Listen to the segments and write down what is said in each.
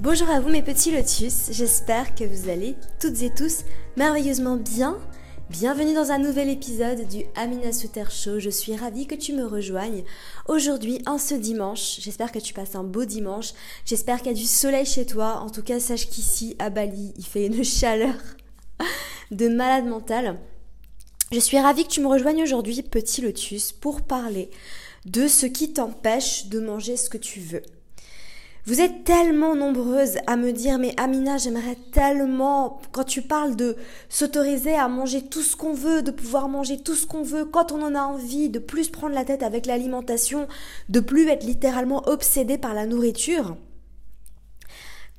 Bonjour à vous mes petits lotus, j'espère que vous allez toutes et tous merveilleusement bien. Bienvenue dans un nouvel épisode du Amina Souter Show. Je suis ravie que tu me rejoignes aujourd'hui, en ce dimanche. J'espère que tu passes un beau dimanche. J'espère qu'il y a du soleil chez toi. En tout cas, sache qu'ici, à Bali, il fait une chaleur de malade mental. Je suis ravie que tu me rejoignes aujourd'hui, petit lotus, pour parler de ce qui t'empêche de manger ce que tu veux. Vous êtes tellement nombreuses à me dire mais Amina j'aimerais tellement quand tu parles de s'autoriser à manger tout ce qu'on veut, de pouvoir manger tout ce qu'on veut quand on en a envie, de plus prendre la tête avec l'alimentation, de plus être littéralement obsédé par la nourriture.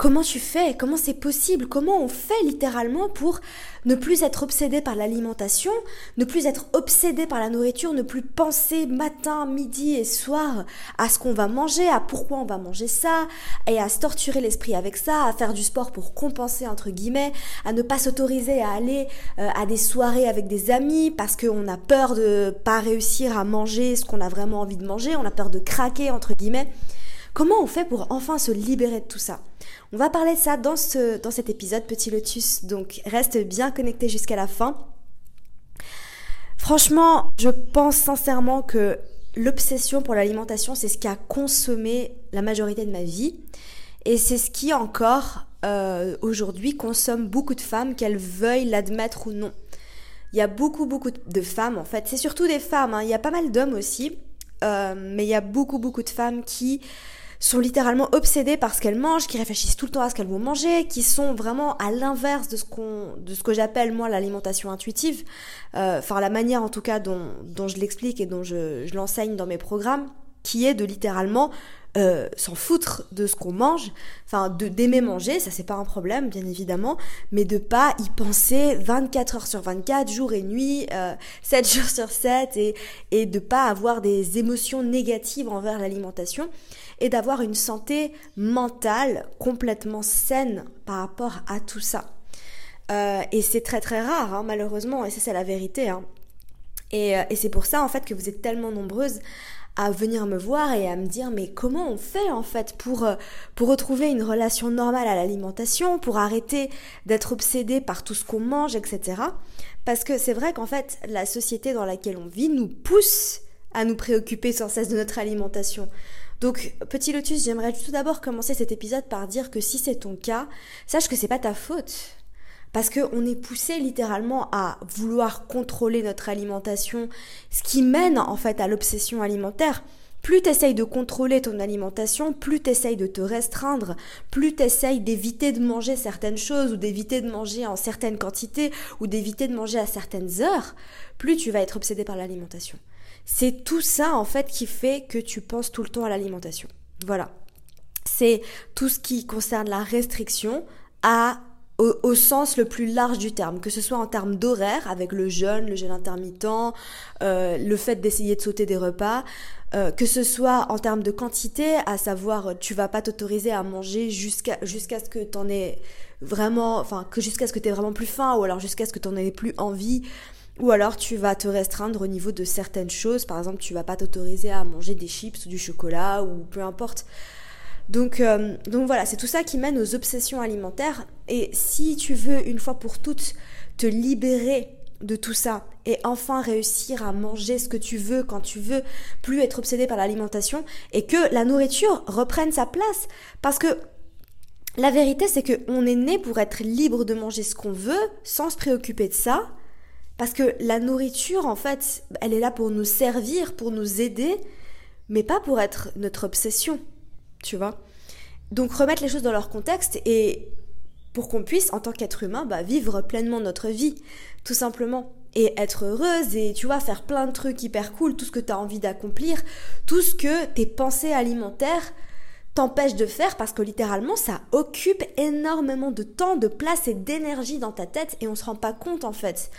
Comment tu fais? Comment c'est possible? Comment on fait littéralement pour ne plus être obsédé par l'alimentation, ne plus être obsédé par la nourriture, ne plus penser matin, midi et soir à ce qu'on va manger, à pourquoi on va manger ça, et à se torturer l'esprit avec ça, à faire du sport pour compenser entre guillemets, à ne pas s'autoriser à aller euh, à des soirées avec des amis parce qu'on a peur de pas réussir à manger ce qu'on a vraiment envie de manger, on a peur de craquer entre guillemets. Comment on fait pour enfin se libérer de tout ça? On va parler de ça dans, ce, dans cet épisode, petit lotus, donc reste bien connecté jusqu'à la fin. Franchement, je pense sincèrement que l'obsession pour l'alimentation, c'est ce qui a consommé la majorité de ma vie. Et c'est ce qui encore euh, aujourd'hui consomme beaucoup de femmes, qu'elles veuillent l'admettre ou non. Il y a beaucoup, beaucoup de femmes, en fait. C'est surtout des femmes, hein. il y a pas mal d'hommes aussi, euh, mais il y a beaucoup, beaucoup de femmes qui sont littéralement obsédées par ce qu'elles mangent, qui réfléchissent tout le temps à ce qu'elles vont manger, qui sont vraiment à l'inverse de ce qu'on, de ce que j'appelle moi l'alimentation intuitive, euh, enfin la manière en tout cas dont, dont je l'explique et dont je, je l'enseigne dans mes programmes, qui est de littéralement euh, s'en foutre de ce qu'on mange, enfin de d'aimer manger, ça c'est pas un problème bien évidemment, mais de pas y penser 24 heures sur 24, jour et nuit, euh, 7 jours sur 7 et et de pas avoir des émotions négatives envers l'alimentation et d'avoir une santé mentale complètement saine par rapport à tout ça. Euh, et c'est très très rare, hein, malheureusement, et ça c'est la vérité. Hein. Et, euh, et c'est pour ça en fait que vous êtes tellement nombreuses à venir me voir et à me dire mais comment on fait en fait pour euh, pour retrouver une relation normale à l'alimentation, pour arrêter d'être obsédé par tout ce qu'on mange, etc. Parce que c'est vrai qu'en fait la société dans laquelle on vit nous pousse à nous préoccuper sans cesse de notre alimentation. Donc, petit lotus, j'aimerais tout d'abord commencer cet épisode par dire que si c'est ton cas, sache que c'est pas ta faute. Parce qu'on est poussé littéralement à vouloir contrôler notre alimentation, ce qui mène en fait à l'obsession alimentaire. Plus t'essayes de contrôler ton alimentation, plus t'essayes de te restreindre, plus t'essayes d'éviter de manger certaines choses ou d'éviter de manger en certaines quantités ou d'éviter de manger à certaines heures, plus tu vas être obsédé par l'alimentation. C'est tout ça en fait qui fait que tu penses tout le temps à l'alimentation. Voilà. C'est tout ce qui concerne la restriction à au, sens le plus large du terme, que ce soit en termes d'horaire avec le jeûne, le jeûne intermittent, euh, le fait d'essayer de sauter des repas, euh, que ce soit en termes de quantité, à savoir tu vas pas t'autoriser à manger jusqu'à jusqu'à ce que t'en aies vraiment, enfin que jusqu'à ce que t'aies vraiment plus faim ou alors jusqu'à ce que t'en aies plus envie. Ou alors tu vas te restreindre au niveau de certaines choses. Par exemple, tu vas pas t'autoriser à manger des chips ou du chocolat ou peu importe. Donc, euh, donc voilà, c'est tout ça qui mène aux obsessions alimentaires. Et si tu veux une fois pour toutes te libérer de tout ça et enfin réussir à manger ce que tu veux quand tu veux, plus être obsédé par l'alimentation et que la nourriture reprenne sa place. Parce que la vérité, c'est qu'on est né pour être libre de manger ce qu'on veut sans se préoccuper de ça. Parce que la nourriture, en fait, elle est là pour nous servir, pour nous aider, mais pas pour être notre obsession, tu vois. Donc remettre les choses dans leur contexte et pour qu'on puisse, en tant qu'être humain, bah, vivre pleinement notre vie, tout simplement. Et être heureuse et, tu vois, faire plein de trucs hyper cool, tout ce que tu as envie d'accomplir, tout ce que tes pensées alimentaires t'empêche de faire parce que littéralement ça occupe énormément de temps, de place et d'énergie dans ta tête et on se rend pas compte en fait.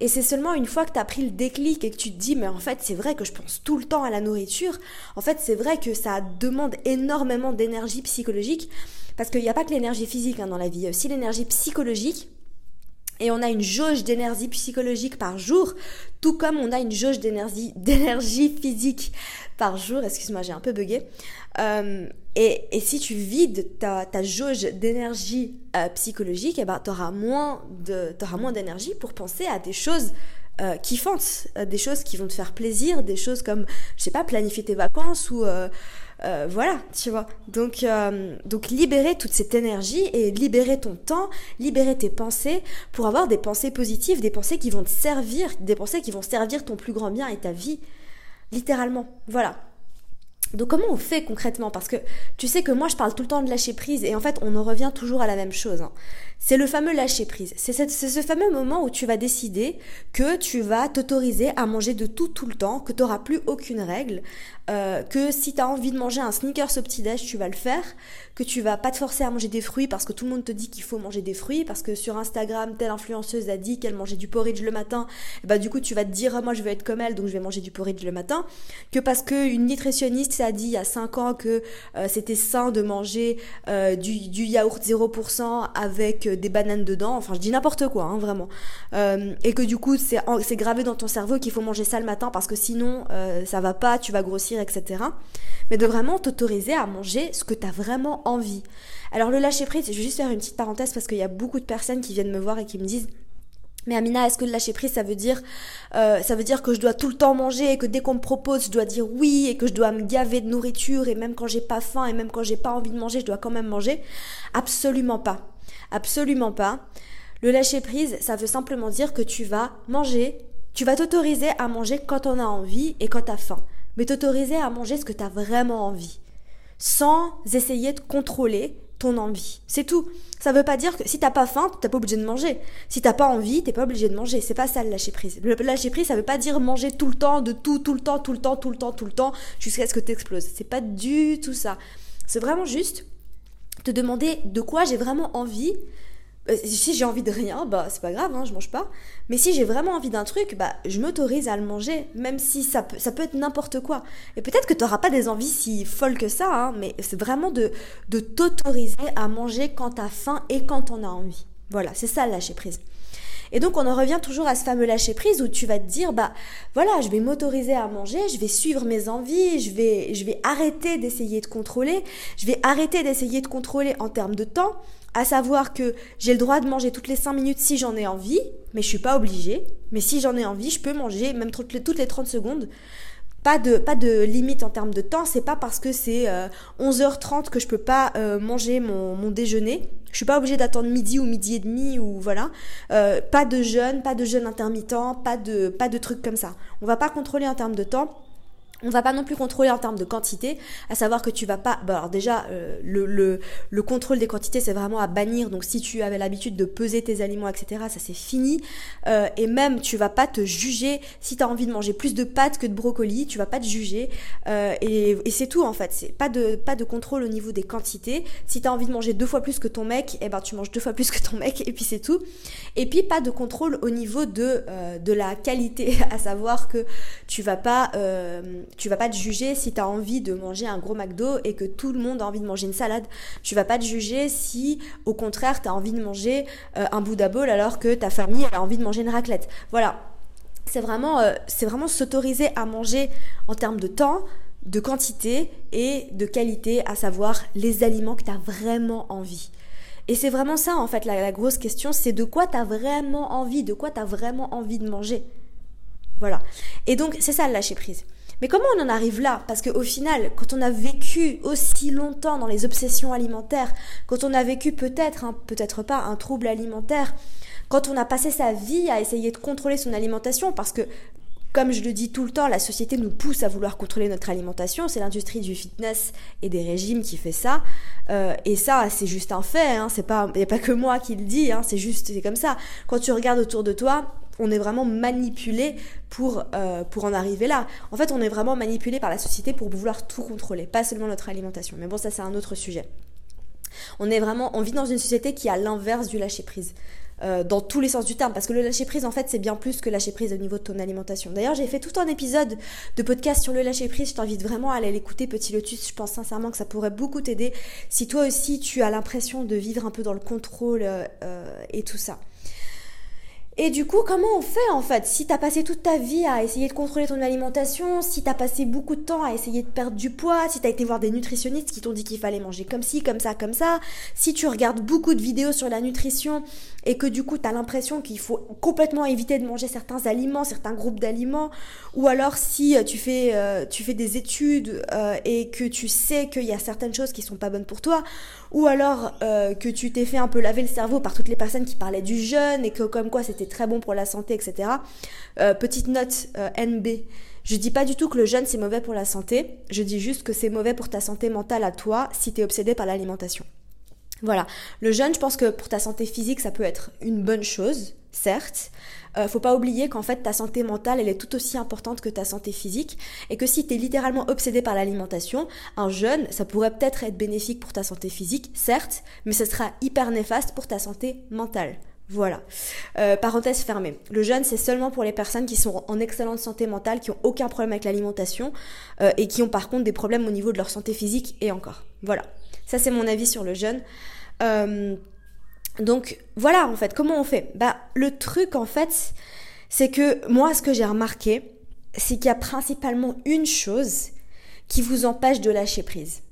Et c'est seulement une fois que tu as pris le déclic et que tu te dis mais en fait c'est vrai que je pense tout le temps à la nourriture, en fait c'est vrai que ça demande énormément d'énergie psychologique. Parce qu'il n'y a pas que l'énergie physique hein, dans la vie, il aussi l'énergie psychologique et on a une jauge d'énergie psychologique par jour, tout comme on a une jauge d'énergie, d'énergie physique par jour. Excuse-moi, j'ai un peu bugué. Euh, et, et, si tu vides ta, ta jauge d'énergie euh, psychologique, eh ben, tu auras moins d'énergie pour penser à des choses euh, kiffantes, euh, des choses qui vont te faire plaisir, des choses comme, je sais pas, planifier tes vacances ou euh, voilà, tu vois. Donc, euh, donc libérer toute cette énergie et libérer ton temps, libérer tes pensées pour avoir des pensées positives, des pensées qui vont te servir, des pensées qui vont servir ton plus grand bien et ta vie, littéralement. Voilà. Donc comment on fait concrètement? Parce que tu sais que moi je parle tout le temps de lâcher prise et en fait on en revient toujours à la même chose. Hein. C'est le fameux lâcher prise. C'est ce fameux moment où tu vas décider que tu vas t'autoriser à manger de tout tout le temps, que tu n'auras plus aucune règle, euh, que si tu as envie de manger un sneakers au petit-déj, tu vas le faire, que tu vas pas te forcer à manger des fruits parce que tout le monde te dit qu'il faut manger des fruits, parce que sur Instagram, telle influenceuse a dit qu'elle mangeait du porridge le matin, bah du coup tu vas te dire, moi je veux être comme elle, donc je vais manger du porridge le matin, que parce qu'une nutritionniste a dit il y a 5 ans que euh, c'était sain de manger euh, du, du, yaourt 0% avec des bananes dedans, enfin je dis n'importe quoi, hein, vraiment. Euh, et que du coup c'est gravé dans ton cerveau qu'il faut manger ça le matin parce que sinon euh, ça va pas, tu vas grossir, etc. Mais de vraiment t'autoriser à manger ce que tu as vraiment envie. Alors le lâcher prise, je vais juste faire une petite parenthèse parce qu'il y a beaucoup de personnes qui viennent me voir et qui me disent mais Amina, est-ce que le lâcher prise, ça veut dire, euh, ça veut dire que je dois tout le temps manger et que dès qu'on me propose, je dois dire oui et que je dois me gaver de nourriture et même quand j'ai pas faim et même quand j'ai pas envie de manger, je dois quand même manger? Absolument pas. Absolument pas. Le lâcher prise, ça veut simplement dire que tu vas manger, tu vas t'autoriser à manger quand on a envie et quand tu as faim. Mais t'autoriser à manger ce que tu as vraiment envie. Sans essayer de contrôler ton envie. C'est tout. Ça veut pas dire que si t'as pas faim, t'as pas obligé de manger. Si t'as pas envie, t'es pas obligé de manger. C'est pas ça le lâcher prise. Le lâcher prise, ça veut pas dire manger tout le temps, de tout, tout le temps, tout le temps, tout le temps, tout le temps, jusqu'à ce que t'exploses. C'est pas du tout ça. C'est vraiment juste te demander de quoi j'ai vraiment envie. Euh, si j'ai envie de rien, bah c'est pas grave, hein, je mange pas. Mais si j'ai vraiment envie d'un truc, bah je m'autorise à le manger, même si ça peut, ça peut être n'importe quoi. Et peut-être que tu n'auras pas des envies si folles que ça, hein, mais c'est vraiment de, de t'autoriser à manger quand t'as faim et quand t'en as envie. Voilà, c'est ça le lâcher prise. Et donc on en revient toujours à ce fameux lâcher prise où tu vas te dire bah voilà, je vais m'autoriser à manger, je vais suivre mes envies, je vais je vais arrêter d'essayer de contrôler, je vais arrêter d'essayer de contrôler en termes de temps, à savoir que j'ai le droit de manger toutes les 5 minutes si j'en ai envie, mais je suis pas obligée. Mais si j'en ai envie, je peux manger même toutes les, toutes les 30 secondes pas de, pas de limite en termes de temps. C'est pas parce que c'est 11h30 euh, que je peux pas euh, manger mon, mon, déjeuner. Je suis pas obligée d'attendre midi ou midi et demi ou voilà. Euh, pas de jeûne, pas de jeûne intermittent, pas de, pas de trucs comme ça. On va pas contrôler en termes de temps. On va pas non plus contrôler en termes de quantité, à savoir que tu vas pas. Bah alors déjà, euh, le, le, le, contrôle des quantités, c'est vraiment à bannir. Donc si tu avais l'habitude de peser tes aliments, etc., ça c'est fini. Euh, et même, tu vas pas te juger si tu as envie de manger plus de pâtes que de brocolis, tu vas pas te juger. Euh, et, et c'est tout en fait. C'est pas de pas de contrôle au niveau des quantités. Si tu as envie de manger deux fois plus que ton mec, eh ben tu manges deux fois plus que ton mec, et puis c'est tout. Et puis pas de contrôle au niveau de euh, de la qualité, à savoir que tu vas pas euh, tu vas pas te juger si tu as envie de manger un gros McDo et que tout le monde a envie de manger une salade. Tu vas pas te juger si, au contraire, tu as envie de manger euh, un Buddha Bowl alors que ta famille a envie de manger une raclette. Voilà. C'est vraiment, euh, c'est vraiment s'autoriser à manger en termes de temps, de quantité et de qualité, à savoir les aliments que tu as vraiment envie. Et c'est vraiment ça, en fait, la, la grosse question, c'est de quoi tu as vraiment envie, de quoi tu as vraiment envie de manger. Voilà. Et donc, c'est ça le lâcher prise. Mais comment on en arrive là? Parce qu'au final, quand on a vécu aussi longtemps dans les obsessions alimentaires, quand on a vécu peut-être, hein, peut-être pas, un trouble alimentaire, quand on a passé sa vie à essayer de contrôler son alimentation, parce que comme je le dis tout le temps, la société nous pousse à vouloir contrôler notre alimentation. C'est l'industrie du fitness et des régimes qui fait ça. Euh, et ça, c'est juste un fait. Hein. C'est pas, a pas que moi qui le dis. Hein. C'est juste, c'est comme ça. Quand tu regardes autour de toi, on est vraiment manipulé pour, euh, pour en arriver là. En fait, on est vraiment manipulé par la société pour vouloir tout contrôler, pas seulement notre alimentation. Mais bon, ça c'est un autre sujet. On est vraiment, on vit dans une société qui a l'inverse du lâcher prise. Euh, dans tous les sens du terme, parce que le lâcher prise, en fait, c'est bien plus que lâcher prise au niveau de ton alimentation. D'ailleurs, j'ai fait tout un épisode de podcast sur le lâcher prise. Je t'invite vraiment à aller l'écouter, petit lotus. Je pense sincèrement que ça pourrait beaucoup t'aider si toi aussi tu as l'impression de vivre un peu dans le contrôle euh, et tout ça. Et du coup, comment on fait en fait Si t'as passé toute ta vie à essayer de contrôler ton alimentation, si t'as passé beaucoup de temps à essayer de perdre du poids, si t'as été voir des nutritionnistes qui t'ont dit qu'il fallait manger comme ci, comme ça, comme ça, si tu regardes beaucoup de vidéos sur la nutrition et que du coup t'as l'impression qu'il faut complètement éviter de manger certains aliments, certains groupes d'aliments, ou alors si euh, tu fais, euh, tu fais des études euh, et que tu sais qu'il y a certaines choses qui sont pas bonnes pour toi, ou alors que tu t'es fait un peu laver le cerveau par toutes les personnes qui parlaient du jeûne et que comme quoi c'était très bon pour la santé, etc. Euh, petite note euh, NB. Je dis pas du tout que le jeûne c'est mauvais pour la santé, je dis juste que c'est mauvais pour ta santé mentale à toi si tu es obsédé par l'alimentation. Voilà, le jeûne, je pense que pour ta santé physique, ça peut être une bonne chose, certes. Euh, faut pas oublier qu'en fait ta santé mentale, elle est tout aussi importante que ta santé physique et que si tu es littéralement obsédé par l'alimentation, un jeûne, ça pourrait peut-être être bénéfique pour ta santé physique, certes, mais ce sera hyper néfaste pour ta santé mentale. Voilà. Euh, parenthèse fermée. Le jeûne, c'est seulement pour les personnes qui sont en excellente santé mentale, qui ont aucun problème avec l'alimentation euh, et qui ont par contre des problèmes au niveau de leur santé physique et encore. Voilà. Ça, c'est mon avis sur le jeûne. Euh, donc, voilà, en fait, comment on fait? Bah, le truc, en fait, c'est que moi, ce que j'ai remarqué, c'est qu'il y a principalement une chose qui vous empêche de lâcher prise.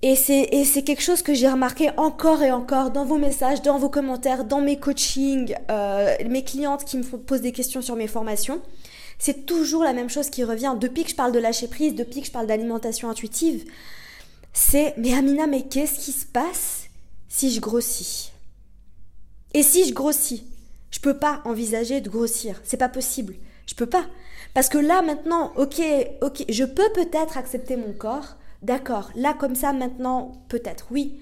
Et c'est quelque chose que j'ai remarqué encore et encore dans vos messages, dans vos commentaires, dans mes coachings, euh, mes clientes qui me posent des questions sur mes formations. C'est toujours la même chose qui revient. Depuis que je parle de lâcher prise, depuis que je parle d'alimentation intuitive, c'est mais Amina, mais qu'est-ce qui se passe si je grossis? Et si je grossis Je peux pas envisager de grossir. C'est pas possible. Je peux pas. Parce que là maintenant, ok, ok, je peux peut-être accepter mon corps, D'accord, là comme ça maintenant, peut-être, oui.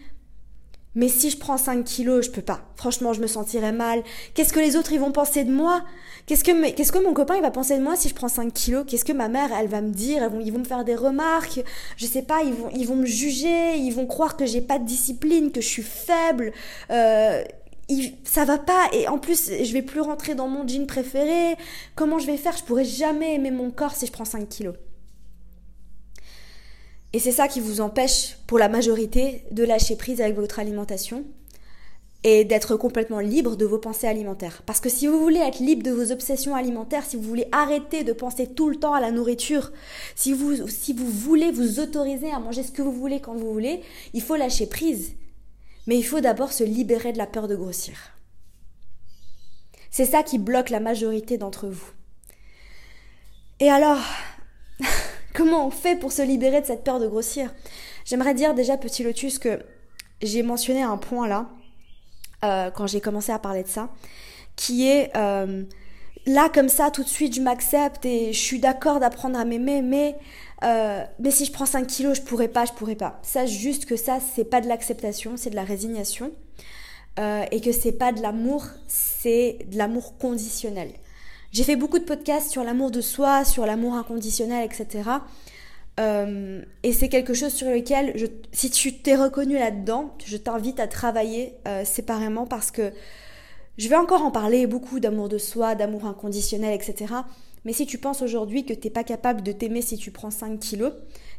Mais si je prends 5 kilos, je peux pas. Franchement, je me sentirais mal. Qu'est-ce que les autres ils vont penser de moi? Qu'est-ce que qu'est-ce que mon copain il va penser de moi si je prends 5 kilos? Qu'est-ce que ma mère elle va me dire? Ils vont, me faire des remarques. Je sais pas, ils vont ils vont me juger, ils vont croire que j'ai pas de discipline, que je suis faible. Euh, ça va pas et en plus je vais plus rentrer dans mon jean préféré. Comment je vais faire? Je pourrais jamais aimer mon corps si je prends 5 kilos. Et c'est ça qui vous empêche, pour la majorité, de lâcher prise avec votre alimentation et d'être complètement libre de vos pensées alimentaires. Parce que si vous voulez être libre de vos obsessions alimentaires, si vous voulez arrêter de penser tout le temps à la nourriture, si vous, si vous voulez vous autoriser à manger ce que vous voulez quand vous voulez, il faut lâcher prise. Mais il faut d'abord se libérer de la peur de grossir. C'est ça qui bloque la majorité d'entre vous. Et alors, Comment on fait pour se libérer de cette peur de grossir? J'aimerais dire déjà, petit lotus, que j'ai mentionné un point là, euh, quand j'ai commencé à parler de ça, qui est euh, là comme ça, tout de suite, je m'accepte et je suis d'accord d'apprendre à m'aimer, mais, euh, mais si je prends 5 kilos, je pourrais pas, je pourrais pas. Sache juste que ça, c'est pas de l'acceptation, c'est de la résignation. et que c'est pas de l'amour, c'est de l'amour conditionnel. J'ai fait beaucoup de podcasts sur l'amour de soi, sur l'amour inconditionnel, etc. Euh, et c'est quelque chose sur lequel, si tu t'es reconnu là-dedans, je t'invite à travailler euh, séparément parce que je vais encore en parler beaucoup d'amour de soi, d'amour inconditionnel, etc. Mais si tu penses aujourd'hui que t'es pas capable de t'aimer si tu prends 5 kilos,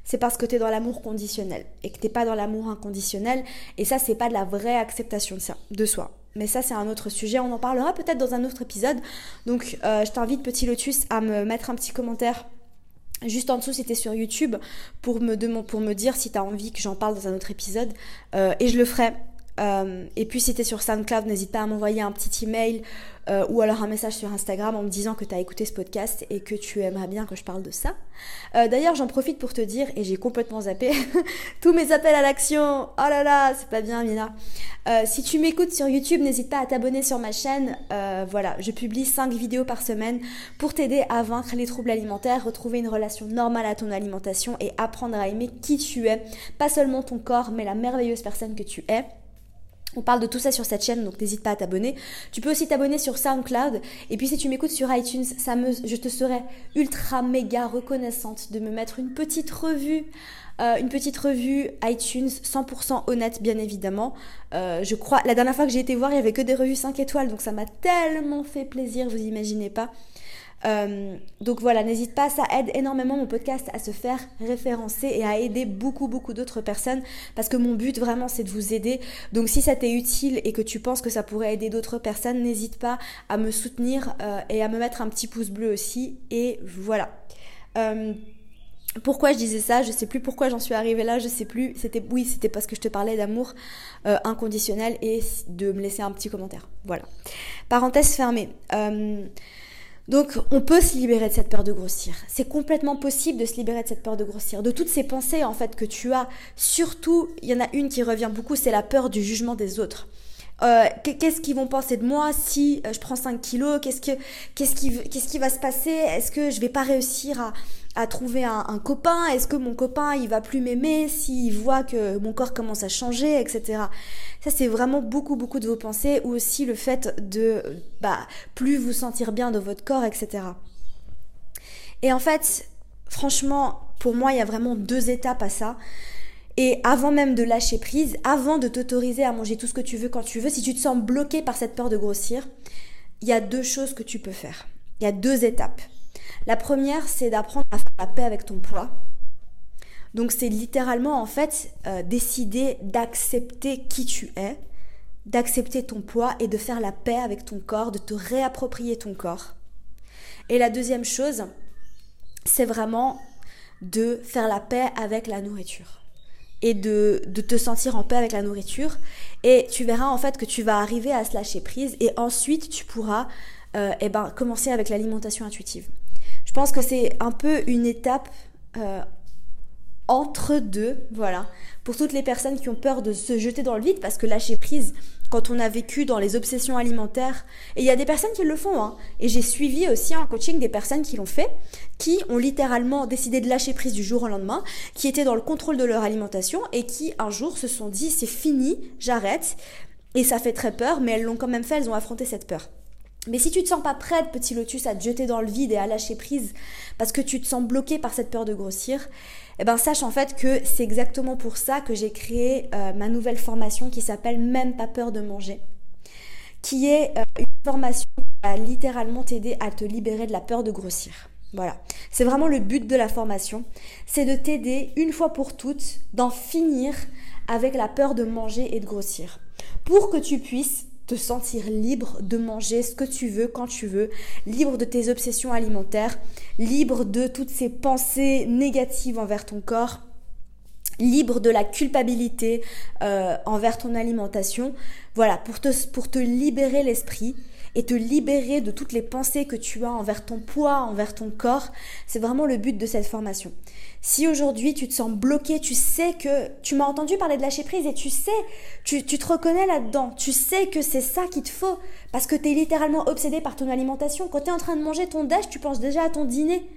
c'est parce que tu es dans l'amour conditionnel et que t'es pas dans l'amour inconditionnel. Et ça, c'est pas de la vraie acceptation de soi. Mais ça, c'est un autre sujet. On en parlera peut-être dans un autre épisode. Donc, euh, je t'invite, petit Lotus, à me mettre un petit commentaire juste en dessous si sur YouTube pour me, pour me dire si tu as envie que j'en parle dans un autre épisode. Euh, et je le ferai. Euh, et puis si tu es sur SoundCloud, n'hésite pas à m'envoyer un petit email euh, ou alors un message sur Instagram en me disant que tu as écouté ce podcast et que tu aimerais bien que je parle de ça. Euh, d'ailleurs, j'en profite pour te dire, et j'ai complètement zappé, tous mes appels à l'action, oh là là, c'est pas bien Mina. si tu m'écoutes sur YouTube, n'hésite pas à t'abonner sur ma chaîne. voilà, je publie 5 vidéos par semaine pour t'aider à vaincre les troubles alimentaires, retrouver une relation normale à ton alimentation et apprendre à aimer qui tu es, pas seulement ton corps, mais la merveilleuse personne que tu es. On parle de tout ça sur cette chaîne, donc n'hésite pas à t'abonner. Tu peux aussi t'abonner sur SoundCloud. Et puis si tu m'écoutes sur iTunes, ça me, je te serais ultra méga reconnaissante de me mettre une petite revue. Euh, une petite revue iTunes 100% honnête bien évidemment. Euh, je crois, la dernière fois que j'ai été voir, il y avait que des revues 5 étoiles, donc ça m'a tellement fait plaisir, vous imaginez pas. Euh, donc voilà, n'hésite pas, ça aide énormément mon podcast à se faire référencer et à aider beaucoup beaucoup d'autres personnes parce que mon but vraiment c'est de vous aider. Donc si ça t'est utile et que tu penses que ça pourrait aider d'autres personnes, n'hésite pas à me soutenir euh, et à me mettre un petit pouce bleu aussi. Et voilà. Euh, pourquoi je disais ça? Je sais plus pourquoi j'en suis arrivée là. Je sais plus. C'était oui, c'était parce que je te parlais d'amour inconditionnel et de me laisser un petit commentaire. Voilà. Parenthèse fermée. Donc on peut se libérer de cette peur de grossir. C'est complètement possible de se libérer de cette peur de grossir, de toutes ces pensées en fait que tu as. Surtout, il y en a une qui revient beaucoup, c'est la peur du jugement des autres. Euh, qu'est-ce qu'ils vont penser de moi si euh, je prends 5 kilos? Qu'est-ce que qu'est-ce qui qu'est-ce qui va se passer? Est-ce que je vais pas réussir à, à trouver un, copain Est-ce que mon copain il va plus m'aimer s'il voit que mon corps commence à changer, etc. Ça c'est vraiment beaucoup beaucoup de vos pensées ou aussi le fait de bah plus vous sentir bien de votre corps, etc. Et en fait, franchement, pour moi, il y a vraiment deux étapes à ça. Et avant même de lâcher prise, avant de t'autoriser à manger tout ce que tu veux quand tu veux, si tu te sens bloqué par cette peur de grossir, il y a deux choses que tu peux faire. Il y a deux étapes. La première, c'est d'apprendre à faire la paix avec ton poids. Donc c'est littéralement en fait euh, décider d'accepter qui tu es, d'accepter ton poids et de faire la paix avec ton corps, de te réapproprier ton corps. Et la deuxième chose, c'est vraiment de faire la paix avec la nourriture et de, te sentir en paix avec la nourriture. Et tu verras en fait que tu vas arriver à se lâcher prise et ensuite tu pourras euh, eh ben, commencer avec l'alimentation intuitive. Je pense que c'est un peu une étape euh, entre deux, voilà, pour toutes les personnes qui ont peur de se jeter dans le vide, parce que lâcher prise, quand on a vécu dans les obsessions alimentaires, et il y a des personnes qui le font, hein, et j'ai suivi aussi en coaching des personnes qui l'ont fait, qui ont littéralement décidé de lâcher prise du jour au lendemain, qui étaient dans le contrôle de leur alimentation, et qui un jour se sont dit c'est fini, j'arrête, et ça fait très peur, mais elles l'ont quand même fait, elles ont affronté cette peur. Mais si tu te sens pas prête, petit lotus, à te jeter dans le vide et à lâcher prise parce que tu te sens bloqué par cette peur de grossir, eh ben sache en fait que c'est exactement pour ça que j'ai créé euh, ma nouvelle formation qui s'appelle Même pas peur de manger, qui est euh, une formation qui va littéralement t'aider à te libérer de la peur de grossir. Voilà, c'est vraiment le but de la formation, c'est de t'aider une fois pour toutes d'en finir avec la peur de manger et de grossir, pour que tu puisses te sentir libre de manger ce que tu veux quand tu veux, libre de tes obsessions alimentaires, libre de toutes ces pensées négatives envers ton corps, libre de la culpabilité euh, envers ton alimentation. Voilà, pour pour te libérer l'esprit et te libérer de toutes les pensées que tu as envers ton poids, envers ton corps. C'est vraiment le but de cette formation. Si aujourd'hui tu te sens bloqué, tu sais que tu m'as entendu parler de lâcher prise et tu sais, tu, tu te reconnais là-dedans, tu sais que c'est ça qu'il te faut parce que tu es littéralement obsédé par ton alimentation. Quand tu es en train de manger ton déj, tu penses déjà à ton dîner.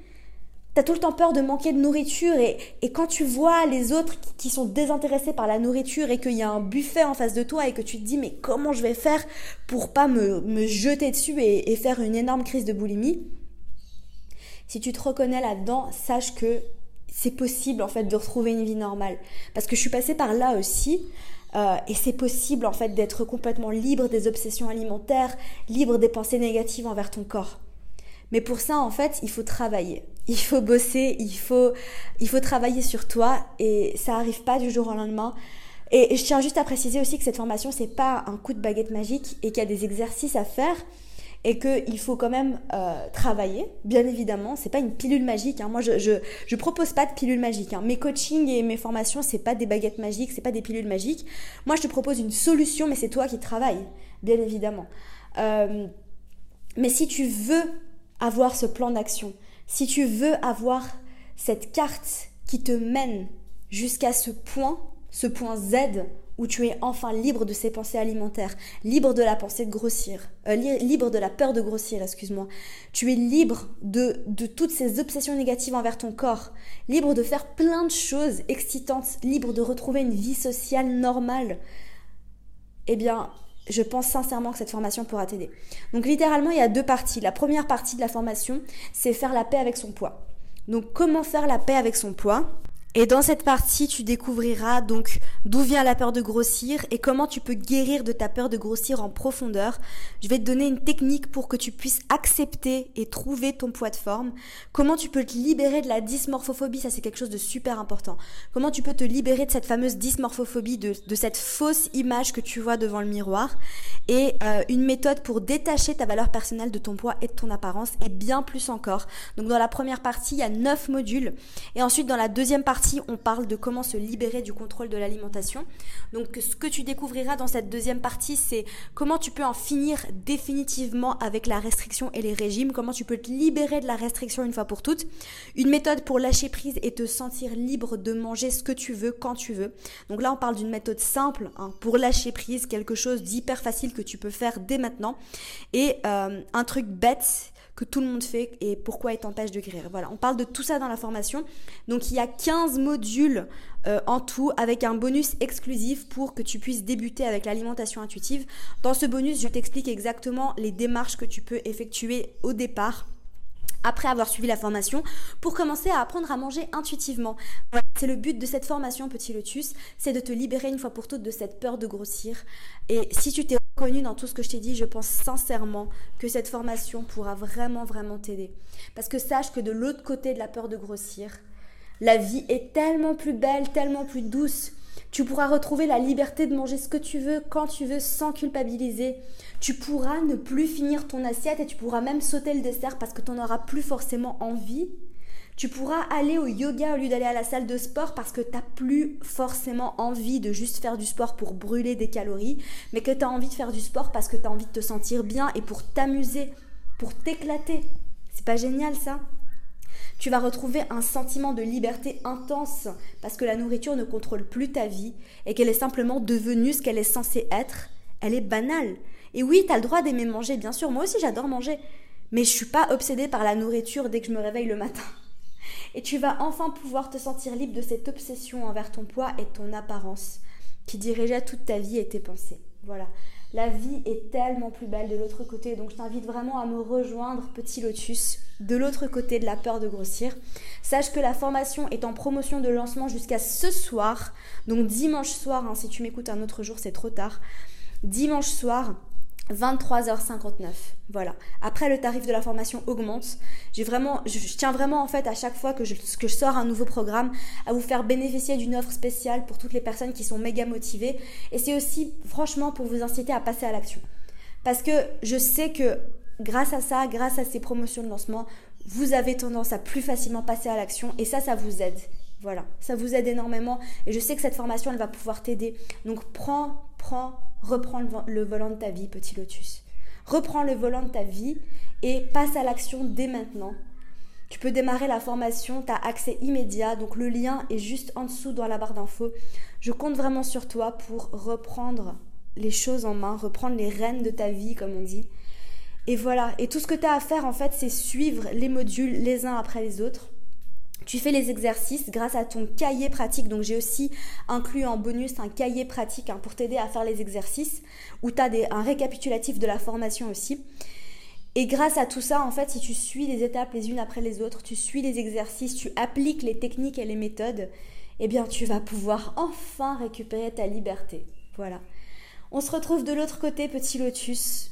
T'as tout le temps peur de manquer de nourriture et, et, quand tu vois les autres qui sont désintéressés par la nourriture et qu'il y a un buffet en face de toi et que tu te dis mais comment je vais faire pour pas me, me jeter dessus et, et, faire une énorme crise de boulimie, si tu te reconnais là-dedans, sache que c'est possible en fait de retrouver une vie normale. Parce que je suis passée par là aussi. Euh, et c'est possible en fait d'être complètement libre des obsessions alimentaires, libre des pensées négatives envers ton corps. Mais pour ça, en fait, il faut travailler. Il faut bosser, il faut, il faut travailler sur toi et ça arrive pas du jour au lendemain. Et je tiens juste à préciser aussi que cette formation, c'est pas un coup de baguette magique et qu'il y a des exercices à faire et qu'il faut quand même euh, travailler, bien évidemment. C'est pas une pilule magique. Hein. Moi, je, je, je, propose pas de pilule magique. Hein. Mes coachings et mes formations, c'est pas des baguettes magiques, c'est pas des pilules magiques. Moi, je te propose une solution, mais c'est toi qui travailles, bien évidemment. Euh, mais si tu veux avoir ce plan d'action, si tu veux avoir cette carte qui te mène jusqu'à ce point, ce point Z où tu es enfin libre de ces pensées alimentaires, libre de la pensée de grossir, euh, libre de la peur de grossir, excuse-moi. Tu es libre de, de toutes ces obsessions négatives envers ton corps, libre de faire plein de choses excitantes, libre de retrouver une vie sociale normale. eh bien, je pense sincèrement que cette formation pourra t'aider. Donc littéralement, il y a deux parties. La première partie de la formation, c'est faire la paix avec son poids. Donc comment faire la paix avec son poids? Et dans cette partie, tu découvriras donc d'où vient la peur de grossir et comment tu peux guérir de ta peur de grossir en profondeur. Je vais te donner une technique pour que tu puisses accepter et trouver ton poids de forme. Comment tu peux te libérer de la dysmorphophobie, ça c'est quelque chose de super important. Comment tu peux te libérer de cette fameuse dysmorphophobie, de, de cette fausse image que tu vois devant le miroir. Et euh, une méthode pour détacher ta valeur personnelle de ton poids et de ton apparence et bien plus encore. Donc dans la première partie, il y a neuf modules. Et ensuite dans la deuxième partie, on parle de comment se libérer du contrôle de l'alimentation. Donc ce que tu découvriras dans cette deuxième partie, c'est comment tu peux en finir définitivement avec la restriction et les régimes, comment tu peux te libérer de la restriction une fois pour toutes, une méthode pour lâcher prise et te sentir libre de manger ce que tu veux quand tu veux. Donc là, on parle d'une méthode simple hein, pour lâcher prise, quelque chose d'hyper facile que tu peux faire dès maintenant, et euh, un truc bête que tout le monde fait et pourquoi il t'empêche de guérir. Voilà, on parle de tout ça dans la formation. Donc il y a 15 modules euh, en tout avec un bonus exclusif pour que tu puisses débuter avec l'alimentation intuitive. Dans ce bonus, je t'explique exactement les démarches que tu peux effectuer au départ après avoir suivi la formation pour commencer à apprendre à manger intuitivement. C'est le but de cette formation Petit Lotus, c'est de te libérer une fois pour toutes de cette peur de grossir. Et si tu t'es reconnu dans tout ce que je t'ai dit, je pense sincèrement que cette formation pourra vraiment, vraiment t'aider. Parce que sache que de l'autre côté de la peur de grossir, la vie est tellement plus belle, tellement plus douce. Tu pourras retrouver la liberté de manger ce que tu veux, quand tu veux, sans culpabiliser. Tu pourras ne plus finir ton assiette et tu pourras même sauter le dessert parce que tu n'en auras plus forcément envie. Tu pourras aller au yoga au lieu d'aller à la salle de sport parce que tu n'as plus forcément envie de juste faire du sport pour brûler des calories, mais que tu as envie de faire du sport parce que tu as envie de te sentir bien et pour t'amuser, pour t'éclater. C'est pas génial ça? Tu vas retrouver un sentiment de liberté intense parce que la nourriture ne contrôle plus ta vie et qu'elle est simplement devenue ce qu'elle est censée être. Elle est banale. Et oui, tu as le droit d'aimer manger, bien sûr. Moi aussi, j'adore manger. Mais je suis pas obsédée par la nourriture dès que je me réveille le matin. Et tu vas enfin pouvoir te sentir libre de cette obsession envers ton poids et ton apparence qui dirigeait toute ta vie et tes pensées. Voilà. La vie est tellement plus belle de l'autre côté. Donc je t'invite vraiment à me rejoindre, petit lotus, de l'autre côté de la peur de grossir. Sache que la formation est en promotion de lancement jusqu'à ce soir. Donc dimanche soir, hein, si tu m'écoutes un autre jour, c'est trop tard. Dimanche soir, 23h59. Voilà. Après, le tarif de la formation augmente. J'ai vraiment, je, tiens vraiment en fait à chaque fois que je, que je sors un nouveau programme à vous faire bénéficier d'une offre spéciale pour toutes les personnes qui sont méga motivées. Et c'est aussi franchement pour vous inciter à passer à l'action. Parce que je sais que grâce à ça, grâce à ces promotions de lancement, vous avez tendance à plus facilement passer à l'action et ça, ça vous aide. Voilà, ça vous aide énormément et je sais que cette formation, elle va pouvoir t'aider. Donc prends, prends reprends le, volant de ta vie, petit lotus. Reprends le volant de ta vie et passe à l'action dès maintenant. Tu peux démarrer la formation, tu as accès immédiat, donc le lien est juste en dessous dans la barre d'infos. Je compte vraiment sur toi pour reprendre les choses en main, reprendre les rênes de ta vie, comme on dit. Et voilà, et tout ce que tu as à faire en fait, c'est suivre les modules les uns après les autres. Tu fais les exercices grâce à ton cahier pratique. Donc j'ai aussi inclus en bonus un cahier pratique hein, pour t'aider à faire les exercices où tu as un récapitulatif de la formation aussi. Et grâce à tout ça, en fait, si tu suis les étapes les unes après les autres, tu suis les exercices, tu appliques les techniques et les méthodes, eh bien tu vas pouvoir enfin récupérer ta liberté. Voilà. On se retrouve de l'autre côté, petit lotus.